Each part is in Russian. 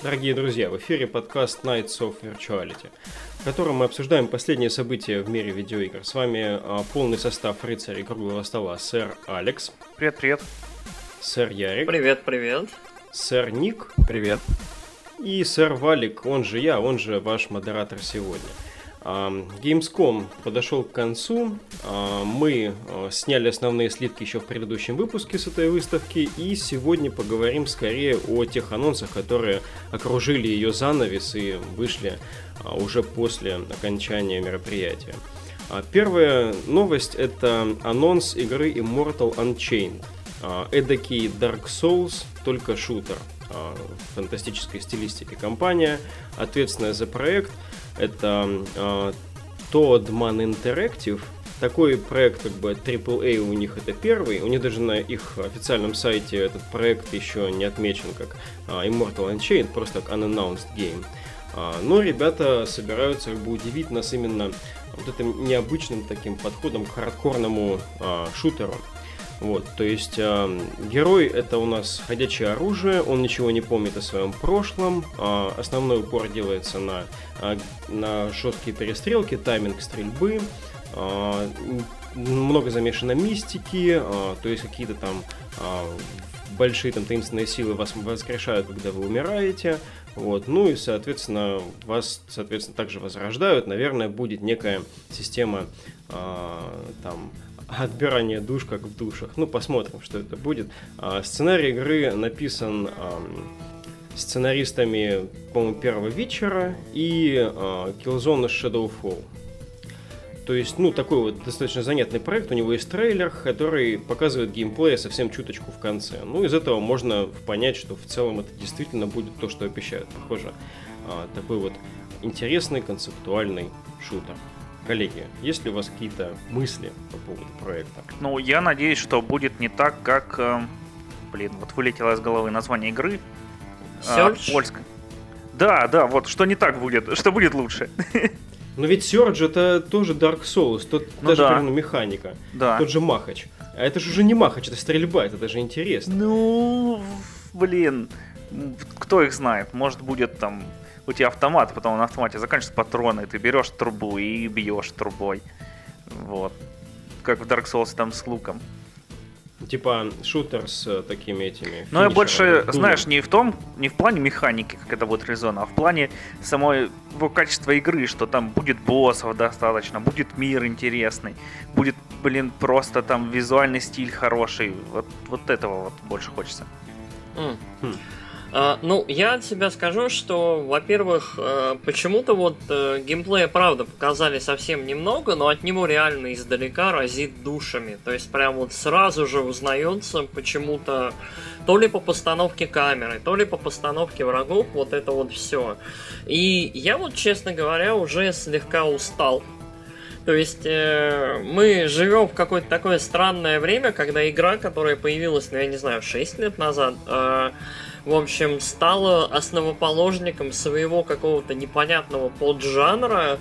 Дорогие друзья, в эфире подкаст Nights of Virtuality, в котором мы обсуждаем последние события в мире видеоигр. С вами а, полный состав рыцарей круглого стола. Сэр Алекс. Привет, привет. Сэр Ярик. Привет, привет. Сэр Ник. Привет. И сэр Валик, он же я, он же ваш модератор сегодня. Gamescom подошел к концу. Мы сняли основные слитки еще в предыдущем выпуске с этой выставки. И сегодня поговорим скорее о тех анонсах, которые окружили ее занавес и вышли уже после окончания мероприятия. Первая новость это анонс игры Immortal Unchained. Эдакий Dark Souls, только шутер фантастической стилистике компания, ответственная за проект – это э, Toadman Interactive. Такой проект, как бы AAA у них это первый. У них даже на их официальном сайте этот проект еще не отмечен как э, Immortal Unchained, просто как Unannounced Game. Э, но ребята собираются как бы удивить нас именно вот этим необычным таким подходом к хардкорному э, шутеру. Вот, то есть э, герой это у нас ходячее оружие, он ничего не помнит о своем прошлом, э, основной упор делается на, э, на жесткие перестрелки, тайминг стрельбы, э, много замешано мистики, э, то есть какие-то там э, большие там таинственные силы вас воскрешают, когда вы умираете, вот, ну и, соответственно, вас, соответственно, также возрождают, наверное, будет некая система э, там отбирание душ, как в душах. Ну, посмотрим, что это будет. А, сценарий игры написан а, сценаристами, по-моему, первого вечера и а, Killzone Shadowfall. То есть, ну, такой вот достаточно занятный проект. У него есть трейлер, который показывает геймплей совсем чуточку в конце. Ну, из этого можно понять, что в целом это действительно будет то, что обещают. Похоже, такой вот интересный концептуальный шутер. Коллеги, есть ли у вас какие-то мысли по поводу проекта? Ну, я надеюсь, что будет не так, как... Э, блин, вот вылетело из головы название игры. Search? Э, польская. Да, да, вот, что не так будет, что будет лучше. Но ведь Surge это тоже Dark Souls, тот, Ну даже да. примерно механика, Да. тот же Махач. А это же уже не Махач, это стрельба, это даже интересно. Ну, блин, кто их знает? Может будет там у тебя автомат, потом на автомате заканчиваются патроны, ты берешь трубу и бьешь трубой. Вот. Как в Dark Souls там с луком. Типа шутер с э, такими этими. Но я больше, дулом. знаешь, не в том, не в плане механики, как это будет реализовано, а в плане самой его качества игры, что там будет боссов достаточно, будет мир интересный, будет, блин, просто там визуальный стиль хороший. Вот, вот этого вот больше хочется. М. Хм. А, ну, я от себя скажу, что, во-первых, э, почему-то вот э, геймплея, правда, показали совсем немного, но от него реально издалека разит душами. То есть прям вот сразу же узнается почему-то то ли по постановке камеры, то ли по постановке врагов, вот это вот все. И я вот, честно говоря, уже слегка устал то есть э, мы живем в какое-то такое странное время, когда игра, которая появилась, ну я не знаю, 6 лет назад, э, в общем, стала основоположником своего какого-то непонятного поджанра.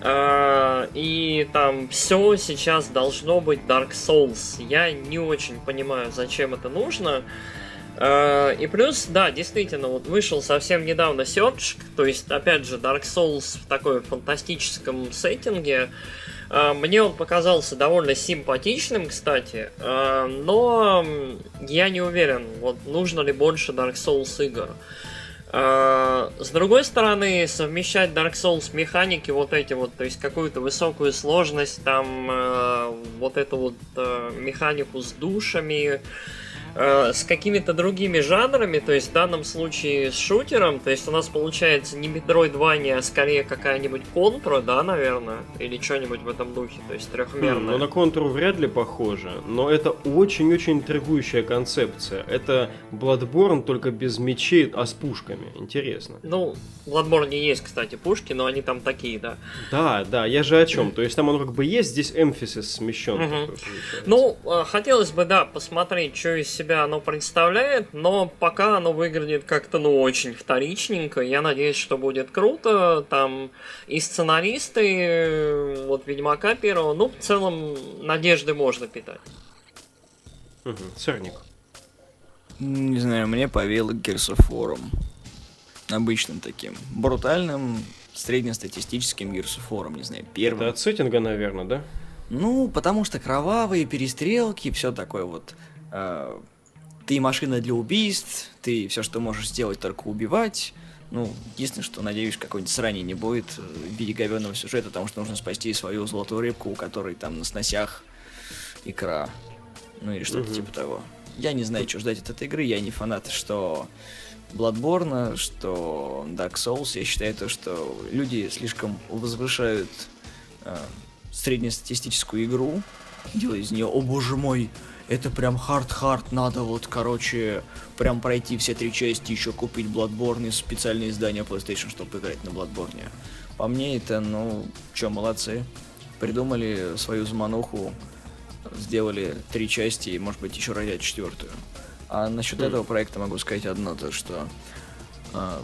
Э, и там все сейчас должно быть Dark Souls. Я не очень понимаю, зачем это нужно. И плюс, да, действительно, вот вышел совсем недавно Search, то есть, опять же, Dark Souls в такой фантастическом сеттинге. Э, Мне он показался довольно симпатичным, кстати, э, но я не уверен, вот нужно ли больше Dark Souls игр. Э, С другой стороны, совмещать Dark Souls механики вот эти вот, то есть какую-то высокую сложность, там э, вот эту вот э, механику с душами, э, с какими-то другими жанрами, то есть в данном случае с шутером, то есть у нас получается не Metroidvania, а скорее какая-нибудь контра, да, наверное, или что-нибудь в этом духе, то есть Хм, трехмерная. ну, на контуру вряд ли похоже, но это очень-очень интригующая концепция. Это Bloodborne только без мечей, а с пушками. Интересно. Ну, в Bloodborne есть, кстати, пушки, но они там такие, да. Да, да, я же о чем. То есть там оно как бы есть, здесь эмфисис смещен. Такой. Ну, э, хотелось бы, да, посмотреть, что из себя оно представляет, но пока оно выглядит как-то, ну, очень вторичненько. Я надеюсь, что будет круто. Там и сценаристы, э, вот Ведьмака первого, ну, в целом, надежды можно питать. Мгм. Сырник. Не знаю, мне повело War. обычным таким, брутальным, среднестатистическим War, не знаю, первым. Это от сеттинга, наверное, да? Ну, потому что кровавые перестрелки, все такое вот. Э, ты машина для убийств, ты все, что можешь сделать, только убивать. Ну, единственное, что, надеюсь, какой-нибудь срани не будет в виде говенного сюжета, потому что нужно спасти свою золотую рыбку, у которой там на сносях икра. Ну или что-то угу. типа того. Я не знаю, что ждать от этой игры, я не фанат, что Bloodborne, что Dark Souls. Я считаю то, что люди слишком возвышают э, среднестатистическую игру, делая из нее, о боже мой, это прям hard-hard, надо вот, короче, прям пройти все три части, еще купить Bloodborne и специальное издание PlayStation, чтобы играть на Bloodborne. По мне это, ну, чё, молодцы. Придумали свою замануху, сделали три части и, может быть, еще родят четвертую. А насчет mm. этого проекта могу сказать одно, то что а,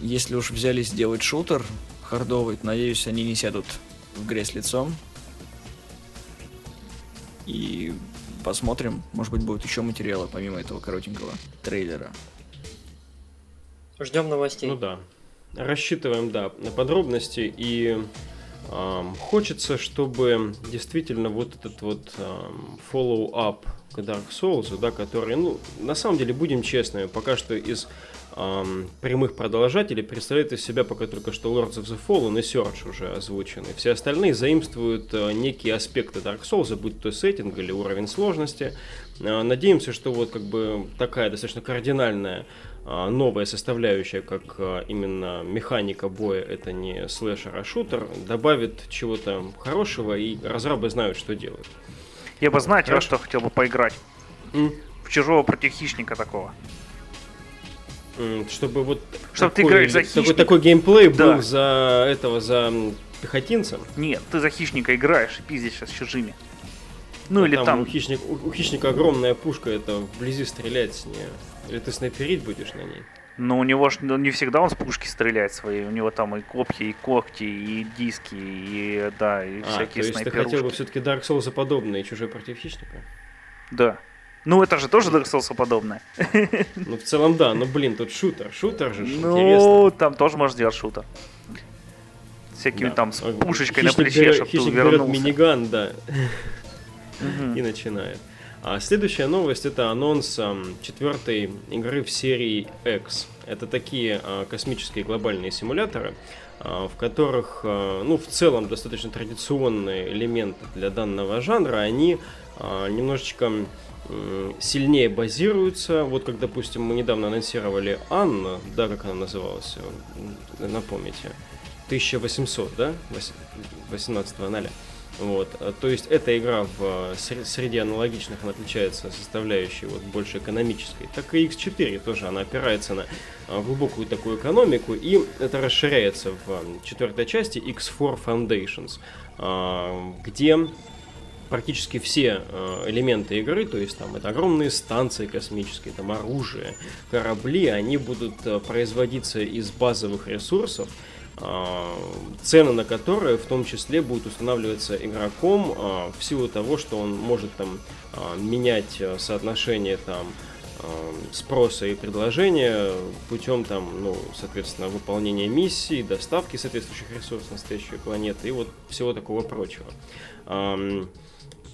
если уж взялись делать шутер хардовый, то, надеюсь, они не сядут в грязь лицом. И посмотрим, может быть, будут еще материалы, помимо этого коротенького трейлера. Ждем новостей. Ну да. Рассчитываем, да, на подробности и эм, хочется, чтобы действительно вот этот вот эм, follow-up к Dark Souls, да, который, ну, на самом деле, будем честными, пока что из эм, прямых продолжателей представляет из себя пока только что Lords of the Fallen и Search уже озвучены. Все остальные заимствуют э, некие аспекты Dark Souls, будь то сеттинг или уровень сложности. Э, надеемся, что вот как бы такая достаточно кардинальная э, новая составляющая, как э, именно механика боя, это не слэшер, а шутер, добавит чего-то хорошего, и разрабы знают, что делать. Я бы, знаете, во что хотел бы поиграть? Mm. В чужого против хищника такого. Чтобы вот Чтобы такой, ты играешь за хищника. Такой, такой геймплей да. был за этого, за пехотинцем. Нет, ты за хищника играешь и пиздишься с чужими. Ну а или там... там... У, хищник, у, у хищника огромная пушка, это вблизи стрелять с нее. Или ты снайперить будешь на ней? Но у него ж ну, не всегда он с пушки стреляет свои. У него там и копья, и когти, и диски, и да, и а, всякие то есть ты хотел бы все-таки Dark Souls подобные чужой против хищника? Да. Ну, это же тоже Dark Souls подобное. Ну, в целом, да, но, блин, тут шутер. Шутер же, Ну, интересно. там тоже можно сделать шутер. Всякими да. там с пушечкой хищник на плече, чтобы ты увернулся. миниган, да. И начинает. А следующая новость это анонс четвертой игры в серии X. Это такие а, космические глобальные симуляторы, а, в которых, а, ну, в целом достаточно традиционные элементы для данного жанра, они немножечко сильнее базируются. Вот как, допустим, мы недавно анонсировали Анна, да, как она называлась, напомните. 1800, да? 18 ноля. Вот. А, то есть эта игра в среди аналогичных она отличается составляющей вот больше экономической, так и X4 тоже она опирается на глубокую такую экономику, и это расширяется в четвертой части X4 Foundations, где практически все элементы игры, то есть там это огромные станции космические, там оружие, корабли, они будут производиться из базовых ресурсов, а, цены на которые в том числе будут устанавливаться игроком в силу того, что он может там менять соотношение там спроса и предложения путем там, ну, соответственно, выполнения миссий, доставки соответствующих ресурсов на настоящую планету и вот всего такого прочего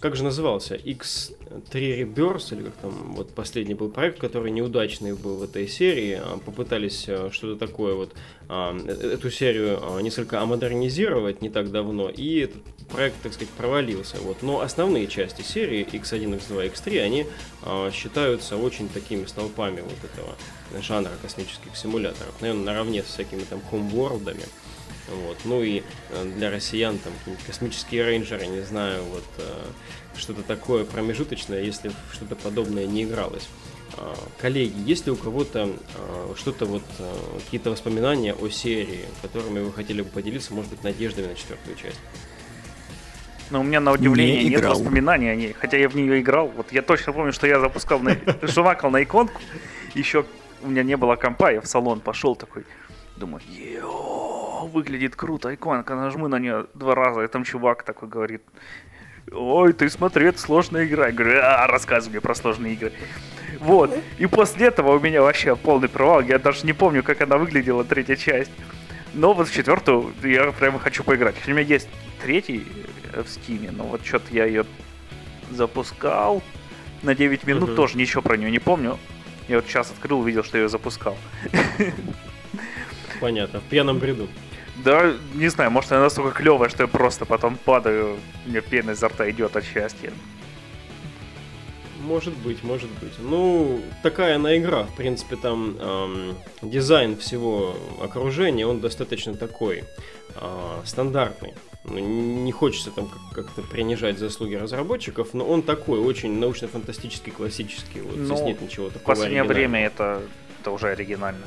как же назывался? X3 Rebirth, или как там, вот последний был проект, который неудачный был в этой серии. А, попытались э, что-то такое вот, а, э, эту серию а, несколько амодернизировать не так давно, и этот проект, так сказать, провалился. Вот. Но основные части серии X1, X2, X3, они считаются очень такими столпами вот этого жанра космических симуляторов. Наверное, наравне с всякими там хоумворлдами. Вот. Ну и э, для россиян там космические рейнджеры, не знаю, вот э, что-то такое промежуточное, если что-то подобное не игралось. А, коллеги, есть ли у кого-то а, что-то вот, а, какие-то воспоминания о серии, которыми вы хотели бы поделиться, может быть, надеждами на четвертую часть? Но у меня на удивление не нет играл. воспоминаний о ней, хотя я в нее играл. Вот я точно помню, что я запускал, на... жвакал на иконку, еще у меня не было компа, я в салон пошел такой, думаю, йоу, выглядит круто, иконка, нажму на нее два раза, и там чувак такой говорит, ой, ты смотри, это сложная игра. Я говорю, а, рассказывай мне про сложные игры. Вот. И после этого у меня вообще полный провал. Я даже не помню, как она выглядела, третья часть. Но вот в четвертую я прямо хочу поиграть. У меня есть третий э, в стиме, но вот что-то я ее запускал на 9 минут, угу. тоже ничего про нее не помню. Я вот сейчас открыл, увидел, что я ее запускал. Понятно, в пьяном бреду. Да, не знаю, может она настолько клевая, что я просто потом падаю, у меня пена изо рта идет от счастья. Может быть, может быть. Ну, такая она игра. В принципе, там эм, дизайн всего окружения, он достаточно такой э, стандартный. Ну, не хочется там как-то принижать заслуги разработчиков, но он такой, очень научно-фантастический, классический. Вот ну, здесь нет ничего такого. В последнее время это, это уже оригинально.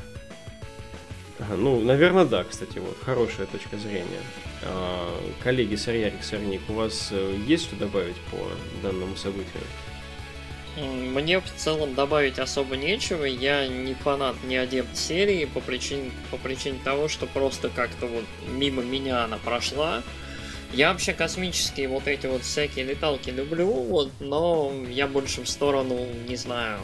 Ну, наверное, да, кстати, вот, хорошая точка зрения. А, коллеги Сарьярик, Сорник, у вас э, есть что добавить по данному событию? Мне в целом добавить особо нечего. Я не фанат, не адепт серии по причине, по причине того, что просто как-то вот мимо меня она прошла. Я вообще космические вот эти вот всякие леталки люблю, вот, но я больше в сторону, не знаю,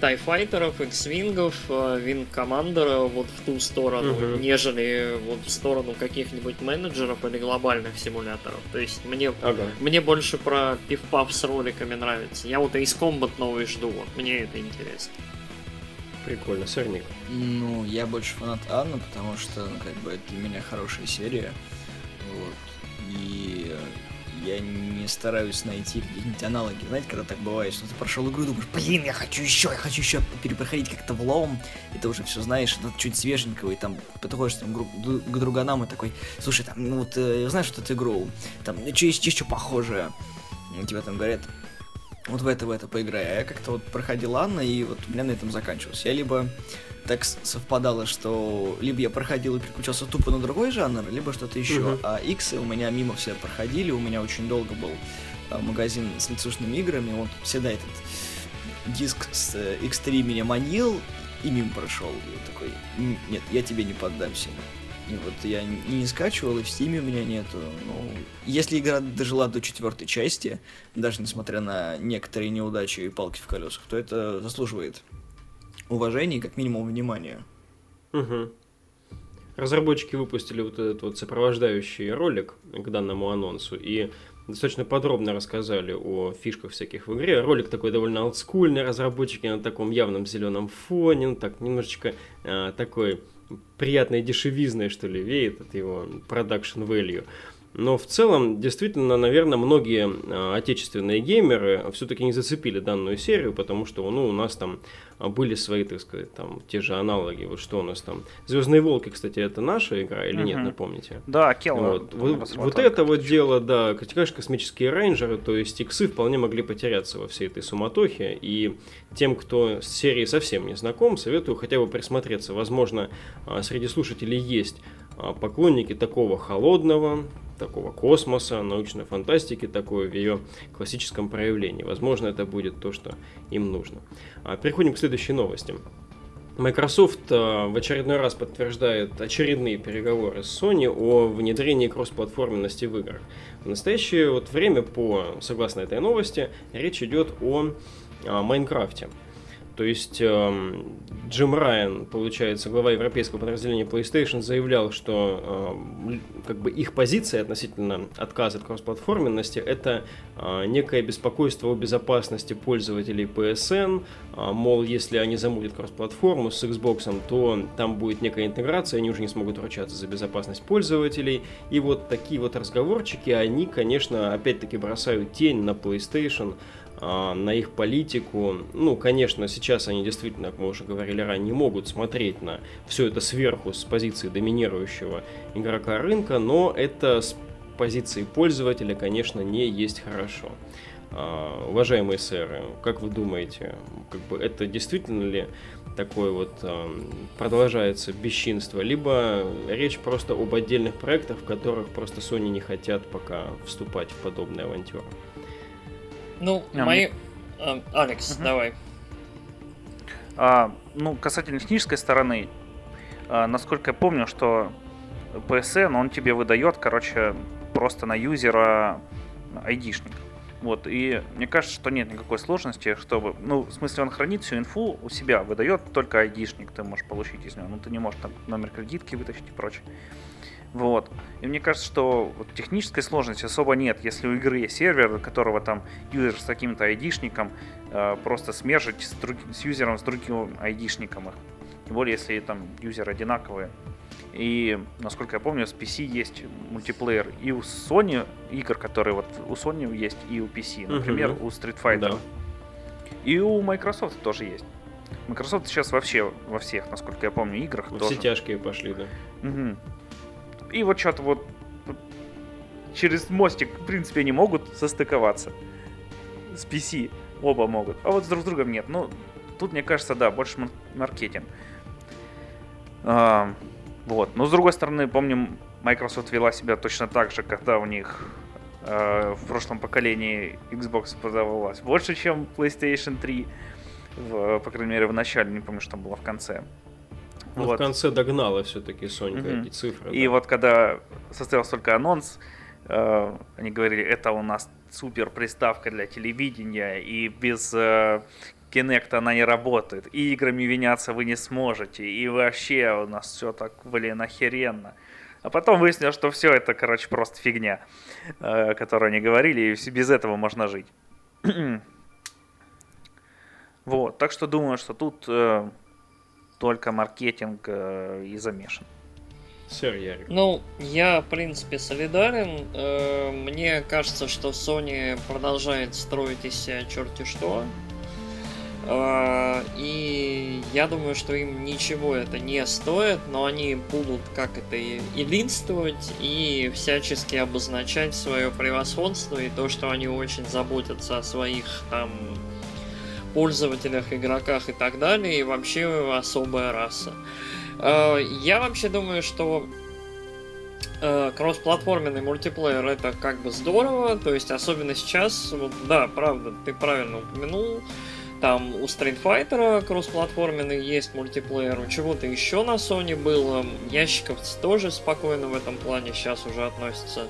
тайфайтеров, X-вингов, винг командера вот в ту сторону, угу. нежели вот в сторону каких-нибудь менеджеров или глобальных симуляторов. То есть мне, ага. мне больше про пивпав с роликами нравится. Я вот из Combat новый жду, вот мне это интересно. Прикольно, сырник. Ну, я больше фанат Анны, потому что, ну, как бы, это для меня хорошая серия. Вот. И я не стараюсь найти какие-нибудь аналоги. Знаете, когда так бывает, что ты прошел игру и думаешь, блин, я хочу еще, я хочу еще перепроходить как-то влом, и ты уже все знаешь, это чуть свеженького, и там подходишь там, к друганам и такой, слушай, там, ну вот, э, знаешь вот эту игру, там, что есть еще похожее? У тебя там говорят, вот в это, в это поиграй. А я как-то вот проходил Анна, и вот у меня на этом заканчивался. Я либо так совпадало, что либо я проходил и переключался тупо на другой жанр, либо что-то еще. Uh-huh. А X у меня мимо все проходили, у меня очень долго был а, магазин с лицушными играми, вот всегда этот диск с э, X3 меня манил, и мимо прошел. И такой, нет, я тебе не поддамся. И вот я не скачивал, и в стиме у меня нету. Ну, если игра дожила до четвертой части, даже несмотря на некоторые неудачи и палки в колесах, то это заслуживает уважения и как минимум внимания. Угу. Разработчики выпустили вот этот вот сопровождающий ролик к данному анонсу и достаточно подробно рассказали о фишках всяких в игре. Ролик такой довольно олдскульный, разработчики на таком явном зеленом фоне, ну так немножечко э, такой приятной дешевизной, что ли, веет от его production value. Но в целом, действительно, наверное, многие а, отечественные геймеры все-таки не зацепили данную серию, потому что ну, у нас там а, были свои, так сказать, там те же аналоги. Вот что у нас там. Звездные волки, кстати, это наша игра или нет, напомните? Да, Келла. Вот, вот, вот это вот дело, да, конечно, космические рейнджеры, то есть иксы вполне могли потеряться во всей этой суматохе. И тем, кто с серией совсем не знаком, советую хотя бы присмотреться. Возможно, а, среди слушателей есть поклонники такого холодного, такого космоса, научной фантастики такой в ее классическом проявлении. Возможно, это будет то, что им нужно. А, переходим к следующей новости. Microsoft а, в очередной раз подтверждает очередные переговоры с Sony о внедрении кроссплатформенности в играх. В настоящее вот время, по, согласно этой новости, речь идет о, о Майнкрафте. То есть э, Джим Райан, получается, глава европейского подразделения PlayStation, заявлял, что э, как бы их позиция относительно отказа от кроссплатформенности это э, некое беспокойство о безопасности пользователей PSN, э, мол, если они замутят кроссплатформу с Xbox, то там будет некая интеграция, они уже не смогут ручаться за безопасность пользователей. И вот такие вот разговорчики, они, конечно, опять-таки бросают тень на PlayStation, на их политику. Ну, конечно, сейчас они действительно, как мы уже говорили ранее, не могут смотреть на все это сверху с позиции доминирующего игрока рынка, но это с позиции пользователя, конечно, не есть хорошо. Uh, уважаемые сэры, как вы думаете, как бы это действительно ли такое вот uh, продолжается бесчинство, либо речь просто об отдельных проектах, в которых просто Sony не хотят пока вступать в подобные авантюры? Ну, а, мои... А, Алекс, угу. давай. А, ну, касательно технической стороны, а, насколько я помню, что PSN, он тебе выдает, короче, просто на юзера айдишник. Вот, и мне кажется, что нет никакой сложности, чтобы, ну, в смысле, он хранит всю инфу у себя, выдает только айдишник, ты можешь получить из него, ну, ты не можешь там номер кредитки вытащить и прочее. Вот. И мне кажется, что вот, технической сложности особо нет, если у игры есть сервер, которого там юзер с каким-то айдишником э, просто смержить с, друг, с юзером с другим айдишником их. Тем более, если там юзеры одинаковые. И, насколько я помню, с PC есть мультиплеер и у Sony игр, которые вот у Sony есть, и у PC. Например, угу. у Street Fighter. Да. И у Microsoft тоже есть. Microsoft сейчас вообще во всех, насколько я помню, играх Во тоже. Все тяжкие пошли, да. Угу. И вот что-то вот через мостик, в принципе, они могут состыковаться. С PC оба могут. А вот с друг с другом нет. Ну, тут, мне кажется, да, больше маркетинг. А, вот. Но с другой стороны, помним, Microsoft вела себя точно так же, когда у них э, в прошлом поколении Xbox продавалась больше, чем PlayStation 3. В, по крайней мере, в начале, не помню, что там было в конце. Ну, вот. в конце догнала все-таки Сонька mm-hmm. эти цифры. И да. вот когда состоялся только анонс, э, они говорили, это у нас супер приставка для телевидения, и без э, Kinect она не работает, и играми виняться вы не сможете, и вообще у нас все так, блин, охеренно. А потом выяснилось, что все это, короче, просто фигня, э, которую они говорили, и без этого можно жить. вот, так что думаю, что тут э, только маркетинг э, и замешан. Сэр Ярик. Ну, я, в принципе, солидарен. Э, мне кажется, что Sony продолжает строить из себя черти что. Э, и я думаю, что им ничего это не стоит, но они будут как это и единствовать и всячески обозначать свое превосходство и то, что они очень заботятся о своих там пользователях, игроках и так далее, и вообще особая раса. Э, я вообще думаю, что э, кроссплатформенный мультиплеер это как бы здорово, то есть особенно сейчас, вот, да, правда, ты правильно упомянул, там у Street Fighter кроссплатформенный есть мультиплеер, у чего-то еще на Sony было, ящиков тоже спокойно в этом плане сейчас уже относятся.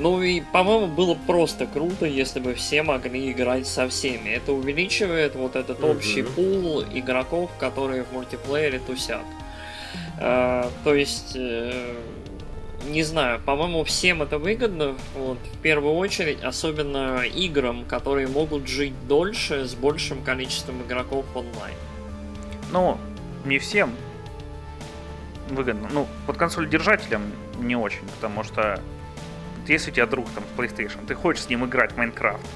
Ну и, по-моему, было просто круто, если бы все могли играть со всеми. Это увеличивает вот этот mm-hmm. общий пул игроков, которые в мультиплеере тусят. А, то есть, э, не знаю, по-моему, всем это выгодно. Вот, в первую очередь, особенно играм, которые могут жить дольше с большим количеством игроков онлайн. Ну, не всем выгодно. Ну, под консоль держателям не очень, потому что если у тебя друг там PlayStation, ты хочешь с ним играть в Майнкрафт,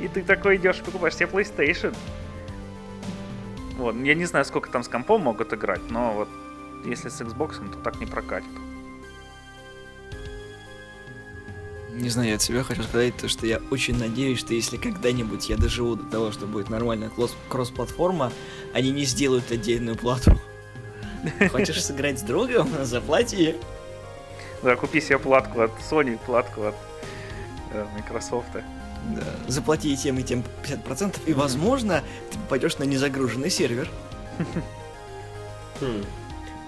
и ты такой идешь, покупаешь себе PlayStation. Вот, я не знаю, сколько там с компом могут играть, но вот если с Xbox, то так не прокатит. Не знаю, я от себя хочу сказать, то, что я очень надеюсь, что если когда-нибудь я доживу до того, что будет нормальная кросс-платформа, они не сделают отдельную плату. Хочешь сыграть с другом? Заплати. Да, купи себе платку от Sony, платку от э, Microsoft. Да, заплати тем и тем 50%, и, возможно, ты попадешь на незагруженный сервер. Хм.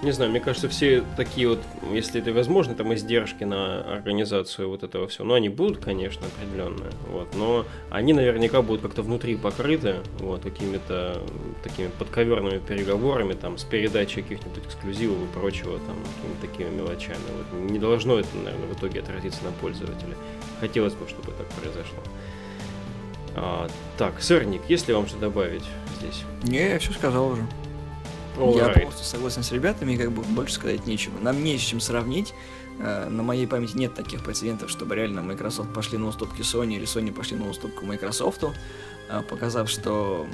Не знаю, мне кажется, все такие вот, если это возможно, там издержки на организацию вот этого всего, ну, они будут, конечно, определенные, вот, но они наверняка будут как-то внутри покрыты, вот, какими-то такими подковерными переговорами, там, с передачей каких-нибудь эксклюзивов и прочего, там, такими мелочами, вот. Не должно это, наверное, в итоге отразиться на пользователе. Хотелось бы, чтобы так произошло. А, так, сырник, есть ли вам что добавить здесь? Не, я все сказал уже. All я right. полностью согласен с ребятами, как бы больше сказать нечего. Нам не с чем сравнить. Э, на моей памяти нет таких прецедентов, чтобы реально Microsoft пошли на уступки Sony или Sony пошли на уступку Microsoft, э, показав, что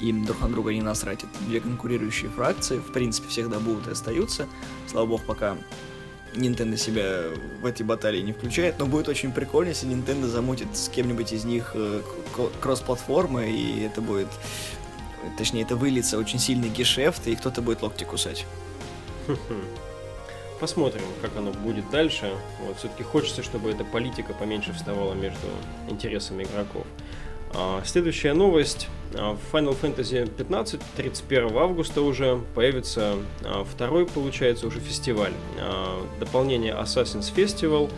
им друг на друга не насрать. Это две конкурирующие фракции, в принципе, всегда будут и остаются. Слава богу, пока Nintendo себя в эти баталии не включает, но будет очень прикольно, если Nintendo замутит с кем-нибудь из них э, кросс-платформы, и это будет точнее, это выльется очень сильный гешефт, и кто-то будет локти кусать. Посмотрим, как оно будет дальше. Вот, все-таки хочется, чтобы эта политика поменьше вставала между интересами игроков. А, следующая новость. А, в Final Fantasy 15 31 августа уже появится а, второй, получается, уже фестиваль. А, дополнение Assassin's Festival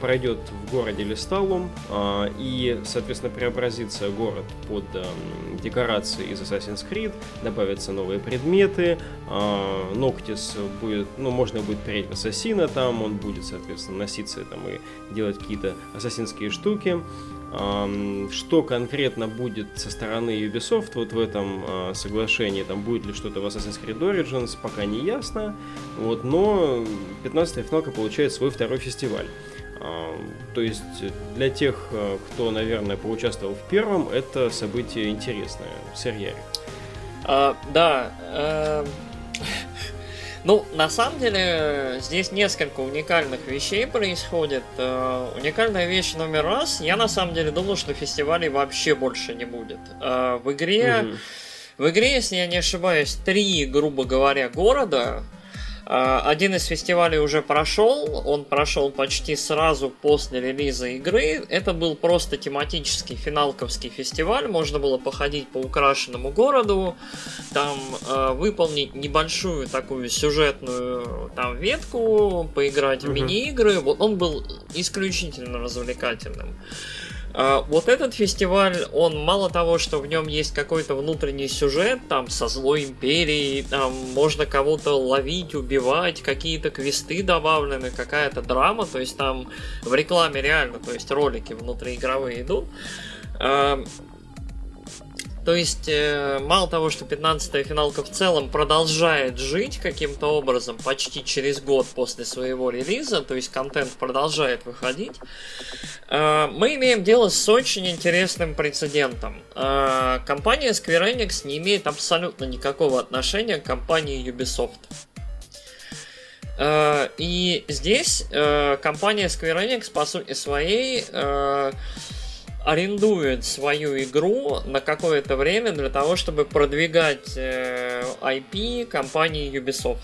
пройдет в городе Листалум а, и, соответственно, преобразится город под эм, декорации из Assassin's Creed, добавятся новые предметы, а, Ноктис будет, ну, можно будет переть Ассасина там, он будет, соответственно, носиться там и делать какие-то ассасинские штуки. Что конкретно будет со стороны Ubisoft вот в этом соглашении, там будет ли что-то в Assassin's Creed Origins, пока не ясно, вот, но 15-я финалка получает свой второй фестиваль. То есть для тех, э, кто, наверное, поучаствовал в первом, это событие интересное. Сэр А, да. Э, ну, на самом деле, здесь несколько уникальных вещей происходит. Э, уникальная вещь номер раз. Я на самом деле думал, что фестивалей вообще больше не будет. Э, в игре... Угу. В игре, если я не ошибаюсь, три, грубо говоря, города, один из фестивалей уже прошел, он прошел почти сразу после релиза игры. Это был просто тематический финалковский фестиваль, можно было походить по украшенному городу, там э, выполнить небольшую такую сюжетную там ветку, поиграть в мини-игры. Вот он был исключительно развлекательным. А, вот этот фестиваль, он мало того, что в нем есть какой-то внутренний сюжет, там, со злой империей, там, можно кого-то ловить, убивать, какие-то квесты добавлены, какая-то драма, то есть там в рекламе реально, то есть ролики внутриигровые идут. То есть, э, мало того, что 15-я финалка в целом продолжает жить каким-то образом почти через год после своего релиза, то есть контент продолжает выходить, э, мы имеем дело с очень интересным прецедентом. Э, компания Square Enix не имеет абсолютно никакого отношения к компании Ubisoft. Э, и здесь э, компания Square Enix, по сути своей, э, арендует свою игру на какое-то время для того, чтобы продвигать э, IP компании Ubisoft.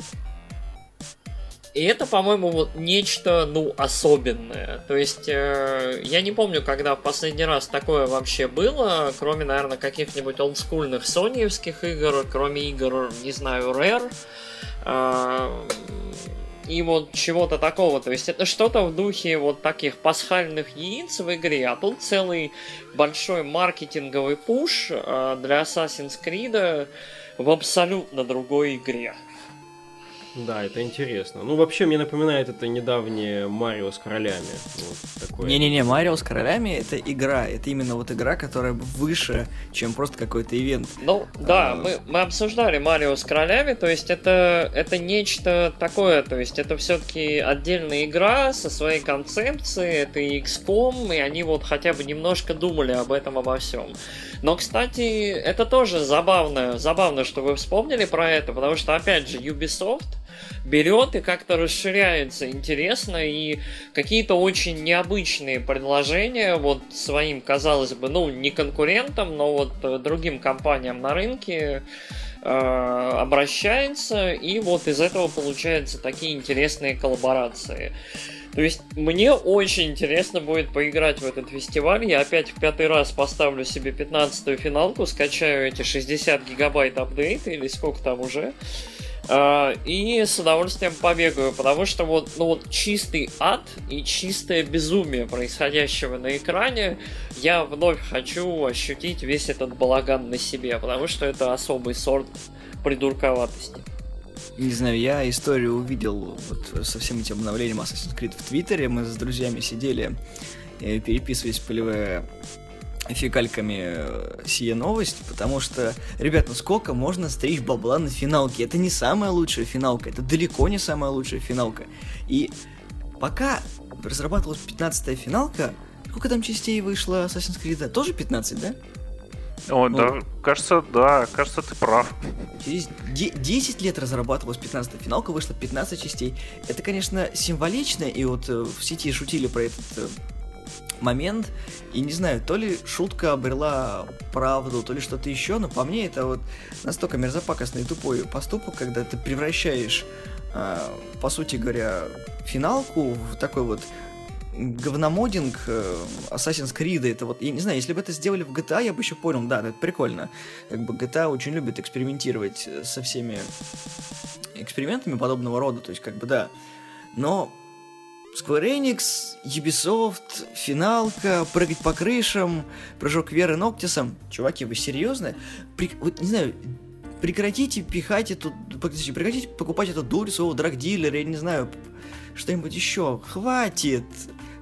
И это, по-моему, вот нечто, ну, особенное. То есть, э, я не помню, когда в последний раз такое вообще было, кроме, наверное, каких-нибудь олдскульных соневских игр, кроме игр, не знаю, Rare. Э, и вот чего-то такого. То есть это что-то в духе вот таких пасхальных яиц в игре, а тут целый большой маркетинговый пуш э, для Assassin's Creed в абсолютно другой игре. Да, это интересно. Ну, вообще, мне напоминает это недавнее Марио с королями. Вот Не-не-не, Марио с королями это игра. Это именно вот игра, которая выше, чем просто какой-то ивент. Ну, да, а... мы, мы обсуждали Марио с королями, то есть это, это нечто такое, то есть это все-таки отдельная игра со своей концепцией, это XCOM, и они вот хотя бы немножко думали об этом обо всем. Но, кстати, это тоже забавно, забавно, что вы вспомнили про это, потому что, опять же, Ubisoft берет и как-то расширяется интересно, и какие-то очень необычные предложения вот своим, казалось бы, ну, не конкурентам, но вот э, другим компаниям на рынке э, обращается, и вот из этого получаются такие интересные коллаборации. То есть мне очень интересно будет поиграть в этот фестиваль. Я опять в пятый раз поставлю себе 15-ю финалку, скачаю эти 60 гигабайт апдейта или сколько там уже. А, и с удовольствием побегаю, потому что вот, ну вот чистый ад и чистое безумие происходящего на экране я вновь хочу ощутить весь этот балаган на себе, потому что это особый сорт придурковатости. Не знаю, я историю увидел вот со всем этим обновлением Assassin's Creed в Твиттере. Мы с друзьями сидели, э, переписывались полевые фекальками э, сия новость, потому что, ребят, ну сколько можно стричь бабла на финалке? Это не самая лучшая финалка, это далеко не самая лучшая финалка. И пока разрабатывалась 15-я финалка, сколько там частей вышло Assassin's Creed? Тоже 15, да? О, ну, да, кажется, да, кажется, ты прав. Через 10 лет разрабатывалась 15-я финалка, вышло 15 частей. Это, конечно, символично, и вот э, в сети шутили про этот э, момент, и не знаю, то ли шутка обрела правду, то ли что-то еще, но по мне это вот настолько мерзопакостный и тупой поступок, когда ты превращаешь, э, по сути говоря, финалку в такой вот говномодинг э, Assassin's Creed, это вот, я не знаю, если бы это сделали в GTA, я бы еще понял, да, это прикольно. Как бы GTA очень любит экспериментировать со всеми экспериментами подобного рода, то есть как бы да. Но Square Enix, Ubisoft, финалка, прыгать по крышам, прыжок Веры Ноктисом. Чуваки, вы серьезно? При... Вот, не знаю, прекратите пихать эту... Прекратите покупать эту дурь своего драгдилера, я не знаю, что-нибудь еще. Хватит!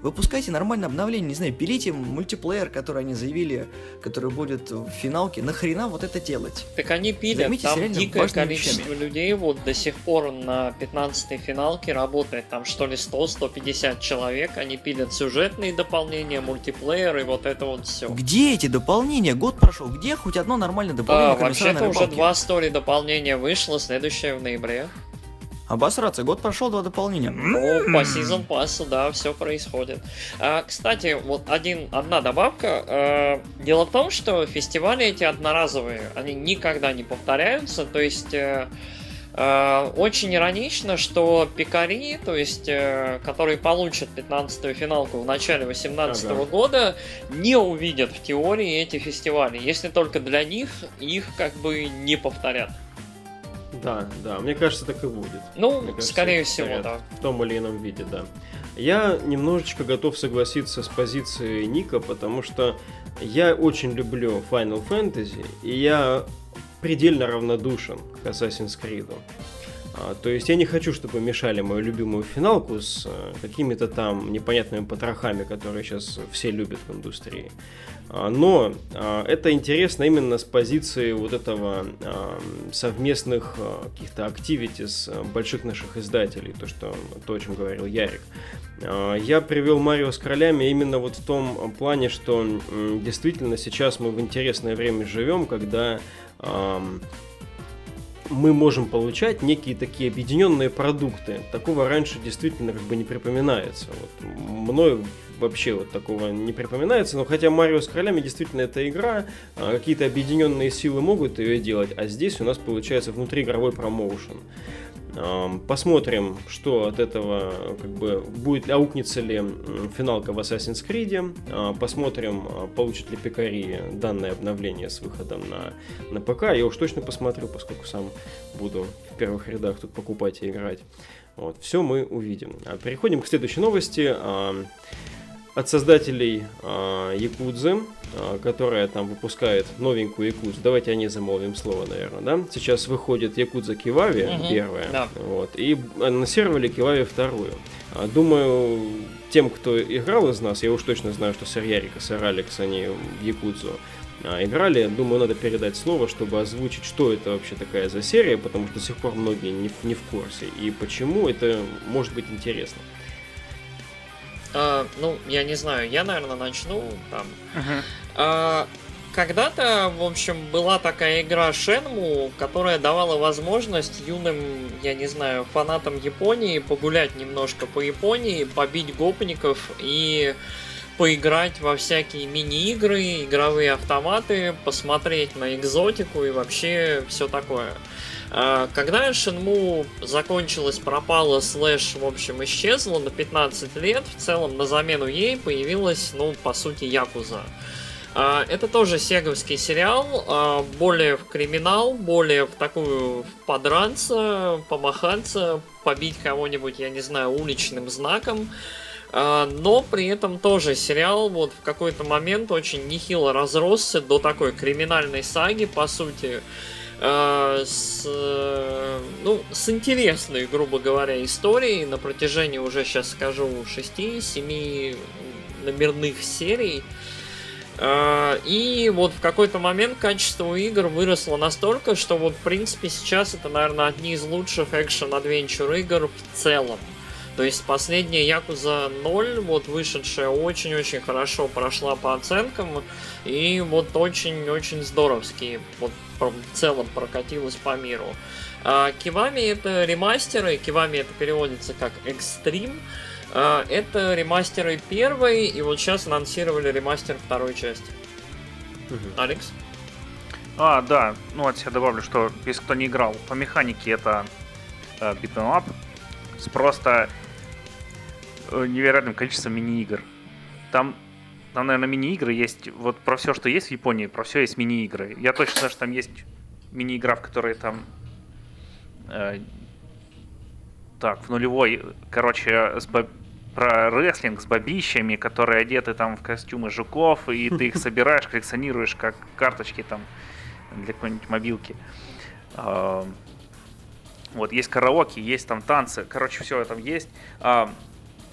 Выпускайте нормальное обновление, не знаю, пилите мультиплеер, который они заявили, который будет в финалке. Нахрена вот это делать? Так они пилят, Займитесь там дикое количество вещами. людей вот до сих пор на 15-й финалке работает, там что ли 100-150 человек, они пилят сюжетные дополнения, мультиплеер и вот это вот все. Где эти дополнения? Год прошел, где хоть одно нормальное дополнение? А, вообще-то уже два стори дополнения вышло, следующее в ноябре. Обосраться, год прошел, два дополнения. Ну, по сезон пассу, да, все происходит. А, кстати, вот один, одна добавка. А, дело в том, что фестивали эти одноразовые, они никогда не повторяются, то есть... А, очень иронично, что пикари, то есть, э, которые получат 15-ю финалку в начале 2018 ага. года, не увидят в теории эти фестивали, если только для них их как бы не повторят. Да, да, мне кажется, так и будет. Ну, кажется, скорее всего, да. В том или ином виде, да. Я немножечко готов согласиться с позицией Ника, потому что я очень люблю Final Fantasy, и я предельно равнодушен к Assassin's Creed. А, то есть я не хочу, чтобы мешали мою любимую финалку с э, какими-то там непонятными потрохами, которые сейчас все любят в индустрии. А, но а, это интересно именно с позиции вот этого совместных каких-то активитис больших наших издателей, то, что, то, о чем говорил Ярик. Я привел Марио с королями именно вот в том плане, что действительно сейчас мы в интересное время живем, когда мы можем получать некие такие объединенные продукты. Такого раньше действительно как бы не припоминается. Вот мною вообще вот такого не припоминается, но хотя Марио с королями действительно это игра, а, какие-то объединенные силы могут ее делать, а здесь у нас получается внутриигровой промоушен. Посмотрим, что от этого как бы будет, аукнется ли финалка в Assassin's Creed. А, посмотрим, а, получит ли Пикари данное обновление с выходом на, на ПК. Я уж точно посмотрю, поскольку сам буду в первых рядах тут покупать и играть. Вот, все мы увидим. Переходим к следующей новости от создателей Якудзы, которая там выпускает новенькую Якудзу. Давайте о ней замолвим слово, наверное, да? Сейчас выходит Якудза Кивави угу, первая, да. вот, и анонсировали Кивави вторую. А, думаю, тем, кто играл из нас, я уж точно знаю, что сэр Ярик и сэр Алекс, они в Якудзу а, играли. Думаю, надо передать слово, чтобы озвучить, что это вообще такая за серия, потому что до сих пор многие не, не в курсе. И почему это может быть интересно. А, ну, я не знаю, я, наверное, начну там. Uh-huh. А, когда-то, в общем, была такая игра Shenmue, которая давала возможность юным, я не знаю, фанатам Японии погулять немножко по Японии, побить гопников и поиграть во всякие мини-игры, игровые автоматы, посмотреть на экзотику и вообще все такое. А, когда Shenmue закончилась, пропала, слэш, в общем, исчезла на 15 лет, в целом на замену ей появилась, ну, по сути, Якуза. А, это тоже сеговский сериал, а, более в криминал, более в такую подранца, помахаться, побить кого-нибудь, я не знаю, уличным знаком. Но при этом тоже сериал вот в какой-то момент очень нехило разросся до такой криминальной саги, по сути. Э, с, ну, с интересной, грубо говоря, историей на протяжении уже, сейчас скажу, 6-7 номерных серий. Э, и вот в какой-то момент качество игр выросло настолько, что вот в принципе сейчас это, наверное, одни из лучших экшен-адвенчур игр в целом. То есть последняя Якуза 0, вот вышедшая, очень-очень хорошо прошла по оценкам. И вот очень-очень здоровски. Вот в целом прокатилась по миру. А, Кивами это ремастеры, Кивами это переводится как экстрим. А, это ремастеры первой, и вот сейчас анонсировали ремастер второй части. Угу. Алекс? А, да, ну от себя добавлю, что если кто не играл, по механике это э, beat'em up с просто э, невероятным количеством мини-игр. Там там, наверное, мини-игры есть. Вот про все, что есть в Японии, про все есть мини-игры. Я точно знаю, что там есть мини-игра, в которой там... Э, так, в нулевой, короче, с, боб... про рестлинг с бабищами, которые одеты там в костюмы жуков, и ты их собираешь, коллекционируешь как карточки там для какой-нибудь мобилки. Вот, есть караоке, есть там танцы, короче, все там есть.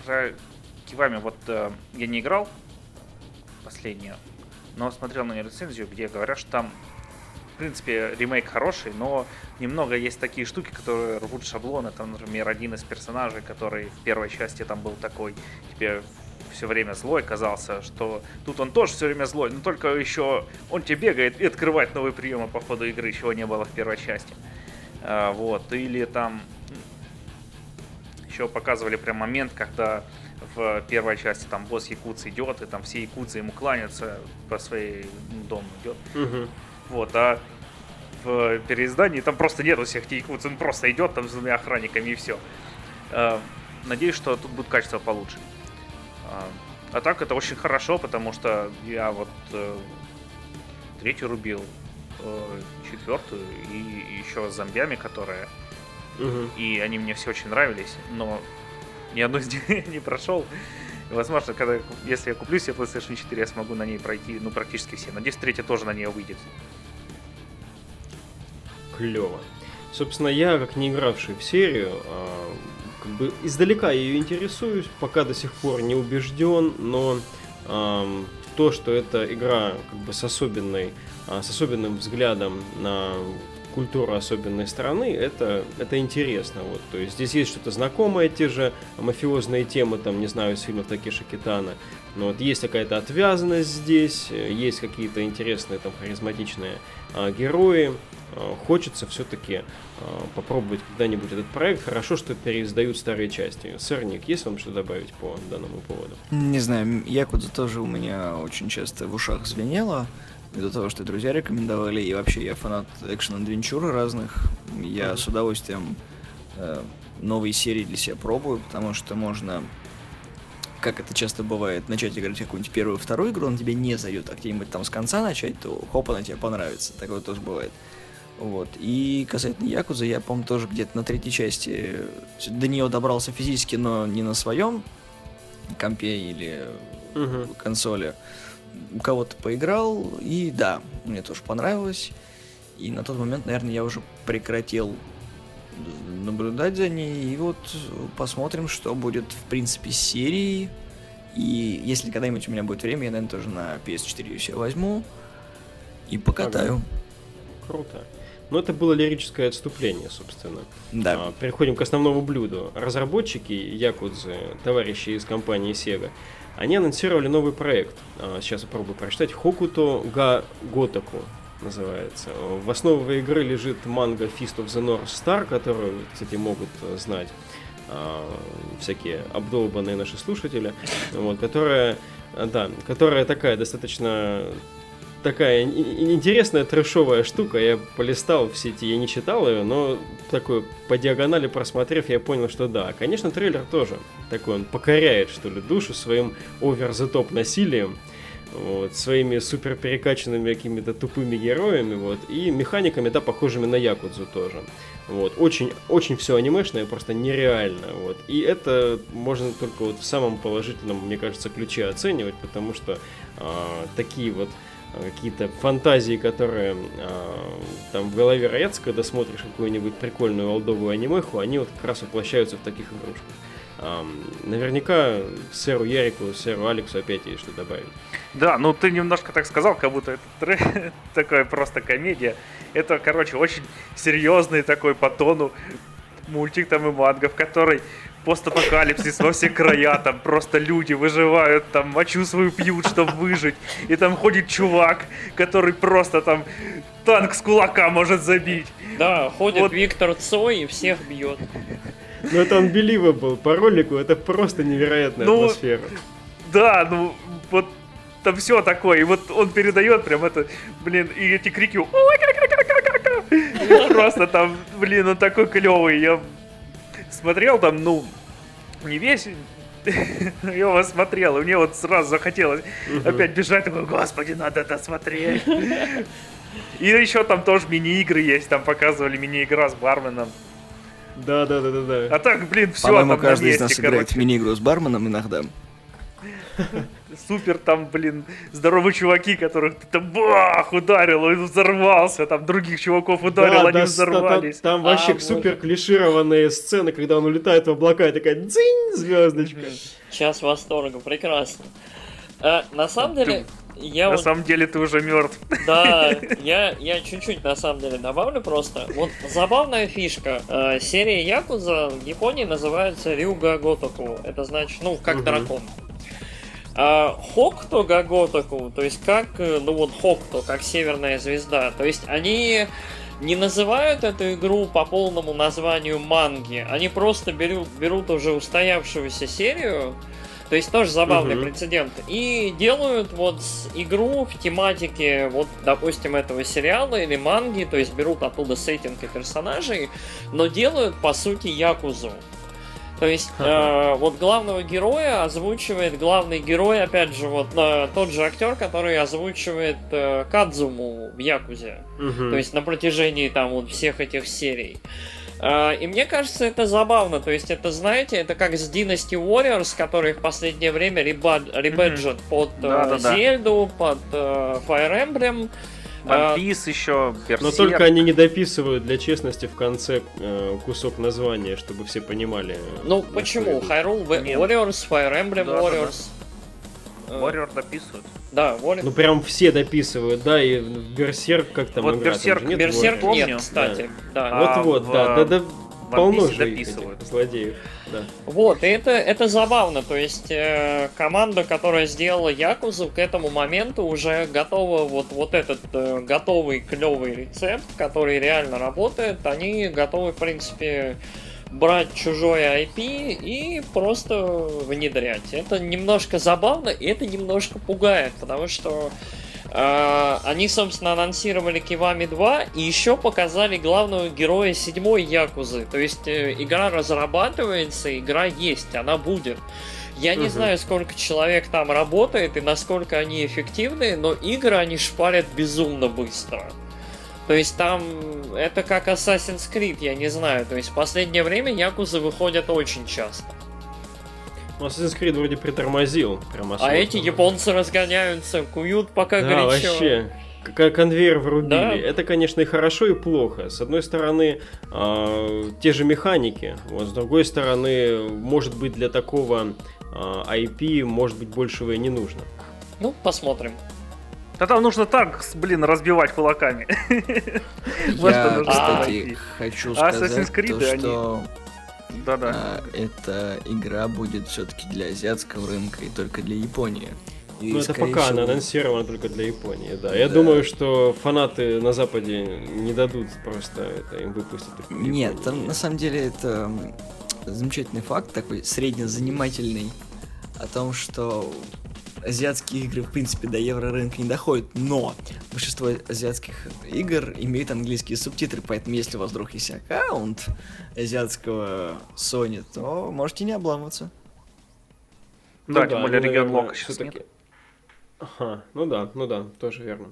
Про Кивами вот э, я не играл последнюю, но смотрел на рецензию, где говорят, что там в принципе, ремейк хороший, но немного есть такие штуки, которые рвут шаблоны. Там, например, один из персонажей, который в первой части там был такой, тебе все время злой казался, что тут он тоже все время злой, но только еще он тебе бегает и открывает новые приемы по ходу игры, чего не было в первой части. А, вот, или там еще показывали прям момент, когда в первой части там босс Якутс идет, и там все Якутсы ему кланяются по своей ну, дому идет. Угу. Вот, а в переиздании там просто нету всех этих Якутс, он просто идет там с двумя охранниками и все. А, надеюсь, что тут будет качество получше. А, а так это очень хорошо, потому что я вот э, третью рубил, э, четвертую и еще с зомбями, которые... Угу. И они мне все очень нравились, но ни одну из них не прошел. И, возможно, когда, если я куплю себе PlayStation 4, я смогу на ней пройти, ну, практически все. Надеюсь, третья тоже на нее выйдет. Клево. Собственно, я, как не игравший в серию, а, как бы издалека ее интересуюсь, пока до сих пор не убежден, но ам, то, что это игра как бы с особенной, а, с особенным взглядом на культуру особенной страны, это, это интересно. Вот. То есть здесь есть что-то знакомое, те же мафиозные темы, там, не знаю, из фильмов Такеши Китана. Но вот есть какая-то отвязанность здесь, есть какие-то интересные, там, харизматичные а, герои. А, хочется все-таки а, попробовать когда-нибудь этот проект. Хорошо, что переиздают старые части. Сырник, есть вам что добавить по данному поводу? Не знаю, Якудза тоже у меня очень часто в ушах звенело из-за того, что друзья рекомендовали, и вообще я фанат экшен-адвенчуры разных. Я mm-hmm. с удовольствием э, новые серии для себя пробую, потому что можно, как это часто бывает, начать играть какую-нибудь первую, вторую игру, он тебе не зайдет, а где-нибудь там с конца начать, то хоп, она тебе понравится. Такое тоже бывает. Вот. И касательно Якуза, я, по-моему, тоже где-то на третьей части до нее добрался физически, но не на своем компе или угу. консоли у кого-то поиграл, и да, мне тоже понравилось. И на тот момент, наверное, я уже прекратил наблюдать за ней, и вот посмотрим, что будет, в принципе, с серией. И если когда-нибудь у меня будет время, я, наверное, тоже на PS4 ее себе возьму и покатаю. Ага. Круто. Но это было лирическое отступление, собственно. Да. А, переходим к основному блюду. Разработчики Якудзы, товарищи из компании Sega, они анонсировали новый проект. А, сейчас попробую прочитать. Хокуто Га Готаку называется. В основе игры лежит манга Fist of the North Star, которую, кстати, могут знать а, всякие обдолбанные наши слушатели, вот, которая, да, которая такая достаточно такая интересная трэшовая штука. Я полистал в сети, я не читал ее, но такой по диагонали просмотрев, я понял, что да. Конечно, трейлер тоже такой, он покоряет, что ли, душу своим овер the топ насилием. Вот, своими супер перекачанными какими-то тупыми героями, вот, и механиками, да, похожими на Якудзу тоже. Вот, очень, очень все анимешное, просто нереально, вот. И это можно только вот в самом положительном, мне кажется, ключе оценивать, потому что э, такие вот какие-то фантазии, которые э, там в голове роятся, когда смотришь какую-нибудь прикольную олдовую анимеху, они вот как раз воплощаются в таких игрушках. Э, наверняка сэру Ярику, сэру Алексу опять есть что добавить. Да, ну ты немножко так сказал, как будто это трек, такая просто комедия. Это, короче, очень серьезный такой по тону мультик там и манга, в которой постапокалипсис во все края, там просто люди выживают, там мочу свою пьют, чтобы выжить, и там ходит чувак, который просто там танк с кулака может забить. Да, ходит вот. Виктор Цой и всех бьет. Ну это был по ролику, это просто невероятная ну, атмосфера. Да, ну вот там все такое, и вот он передает прям это, блин, и эти крики, просто там, блин, он такой клевый, я смотрел там, ну, не весь, я его смотрел, и мне вот сразу захотелось опять бежать, такой, господи, надо это смотреть. И еще там тоже мини-игры есть, там показывали мини-игра с барменом. Да, да, да, да, да. А так, блин, все По-моему, каждый из месте, нас играет в короче. мини-игру с барменом иногда. Супер там, блин, здоровые чуваки, которых ты там бах, ударил, он взорвался, там других чуваков ударил, Да, они да, взорвались. Там, там вообще А, супер клишированные сцены, когда он улетает в облака и такая дзинь, звездочка. Час восторга, прекрасно. А, на самом деле, я На вот самом деле ты уже мертв. Да, я, я чуть-чуть на самом деле добавлю просто. Вот забавная фишка. Э, серия Якуза в Японии называется Рюга Готоку. Это значит, ну, как Мгм. дракон. А Хокто Гаготаку, то есть как, э, ну вот Хокто, как северная звезда. То есть они не называют эту игру по полному названию манги. Они просто берут, берут уже устоявшуюся серию, то есть тоже забавный Мгм. прецедент. И делают вот игру в тематике, вот, допустим, этого сериала или манги, то есть берут оттуда сеттинг и персонажей, но делают, по сути, Якузу. То есть, э, вот главного героя озвучивает главный герой, опять же, вот э, тот же актер, который озвучивает э, Кадзуму в Якузе. Мгм. То есть на протяжении там вот всех этих серий. А, И мне кажется, это забавно. То есть, это, знаете, это как с Dynasty Warriors, которые в последнее время реба- ребэджат под э, Да-да-да. Зельду, под э, Fire Emblem. А, One Piece еще, Берсерк. Но только они не дописывают для честности в конце э, кусок названия, чтобы все понимали. э, Ну, почему? Hyrule Нет. Warriors, Fire Emblem Да-да-да. Warriors. Э, Warrior дописывают. Да, Warriors. Ну прям все дописывают, да, и в Берсерк как там Вот игра, там Берсерк- нет Берсерк нет, кстати. Да. А Вот-вот, в, да, да, да, One полно же дописывают. этих злодеев, да. Вот, и это, это забавно, то есть э, команда, которая сделала Якузу, к этому моменту уже готова вот, вот этот э, готовый клевый рецепт, который реально работает, они готовы, в принципе, брать чужое IP и просто внедрять. Это немножко забавно, и это немножко пугает, потому что они, собственно, анонсировали Кивами 2 и еще показали главного героя седьмой Якузы. То есть э, игра разрабатывается, игра есть, она будет. Я не Мгм. знаю, сколько человек там работает и насколько они эффективны, но игры они шпарят безумно быстро. То есть там это как Assassin's Creed, я не знаю. То есть в последнее время Якузы выходят очень часто. Ну, Assassin's Creed вроде притормозил. Прям А эти японцы разгоняются, куют пока Да, горячо. вообще. Как конвейер врубили. Да. Это, конечно, и хорошо, и плохо. С одной стороны, а, те же механики. Вот, с другой стороны, может быть, для такого а, IP, может быть, большего и не нужно. Ну, посмотрим. Да там нужно так, с- блин, разбивать кулаками. Я, кстати, хочу А сказать что Да-да. а, эта игра будет все-таки для азиатского рынка и только для Японии. И, Ну, это пока всего, она анонсирована только для Японии, да. Я Да. думаю, что фанаты на Западе не дадут просто это им выпустить. Нет, там на самом деле это замечательный факт, такой среднезанимательный, о том, что азиатские игры, в принципе, до еврорынка не доходят, но большинство азиатских игр имеют английские субтитры, поэтому если у вас вдруг есть аккаунт азиатского Sony, то можете не обламываться. Да, тем более ну, регион лока сейчас всё-таки- нет. Ага, ну да, ну да, тоже верно.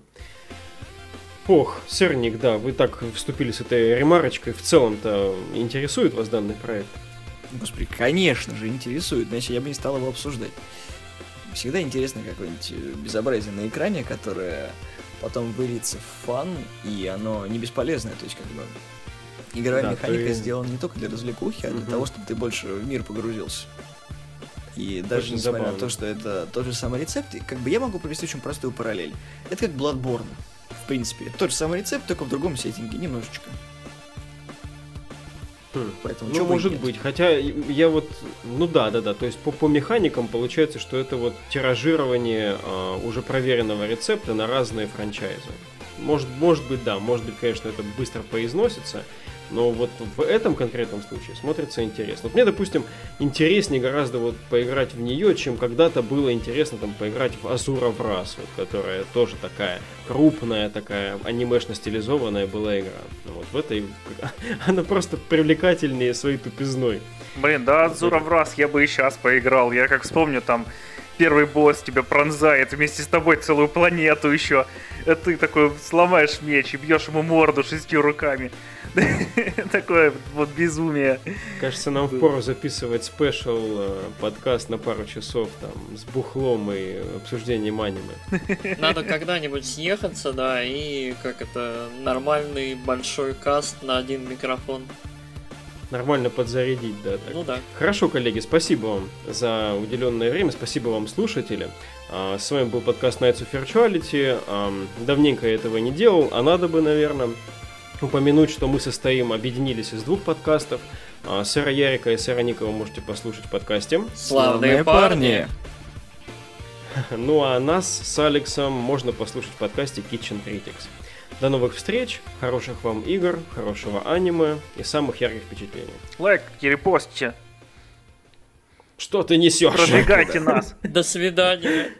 Ох, Сырник, да, вы так вступили с этой ремарочкой. В целом-то интересует вас данный проект? Господи, конечно же, интересует, иначе я бы не стал его обсуждать. Всегда интересно какое-нибудь э, безобразие на экране, которое потом выльется в фан, и оно не бесполезное, то есть как бы игровая Да, механика ты- сделана не только для развлекухи, а для Мгм. того, чтобы ты больше в мир погрузился. И даже Очень несмотря забавно. на то, что это тот же самый рецепт, как бы я могу провести очень простую параллель. Это как Bloodborne, в принципе. Тот же самый рецепт, только в другом сеттинге, немножечко. Хм. Поэтому Ну, может нет. быть. Хотя я вот, ну да, да, да. То есть по, по механикам получается, что это вот тиражирование а, уже проверенного рецепта на разные франчайзы. Может, может быть, да, может быть, конечно, это быстро поизносится, но вот в этом конкретном случае смотрится интересно. Вот мне, допустим, интереснее гораздо вот поиграть в нее, чем когда-то было интересно там поиграть в Азура в раз, вот, которая тоже такая крупная, такая анимешно-стилизованная была игра. Ну, вот в этой она просто привлекательнее своей тупизной. Блин, да, Азура в раз я бы и сейчас поиграл. Я как вспомню, там первый босс тебя пронзает вместе с тобой целую планету еще. А ты такой сломаешь меч и бьешь ему морду шестью руками. Такое вот безумие. Кажется, нам впору записывать спешл э, подкаст на пару часов там с бухлом и обсуждением аниме. Надо когда-нибудь съехаться, да, и как это, нормальный большой каст на один микрофон. Нормально подзарядить, да. Так. Ну да. Хорошо, коллеги, спасибо вам за уделенное время, спасибо вам, слушатели. А, С вами был подкаст Nights of Virtuality. Давненько я этого не делал, а надо бы, наверное, упомянуть, что мы состоим, объединились из двух подкастов. А, Сэра Ярика и Сэра Ника вы можете послушать в подкасте. Славные парни. Ну а нас с Алексом можно послушать в подкасте Kitchen Critics. До новых встреч, хороших вам игр, хорошего аниме и самых ярких впечатлений. Лайк, репостите, Что ты несешь? продвигайте нас. До свидания.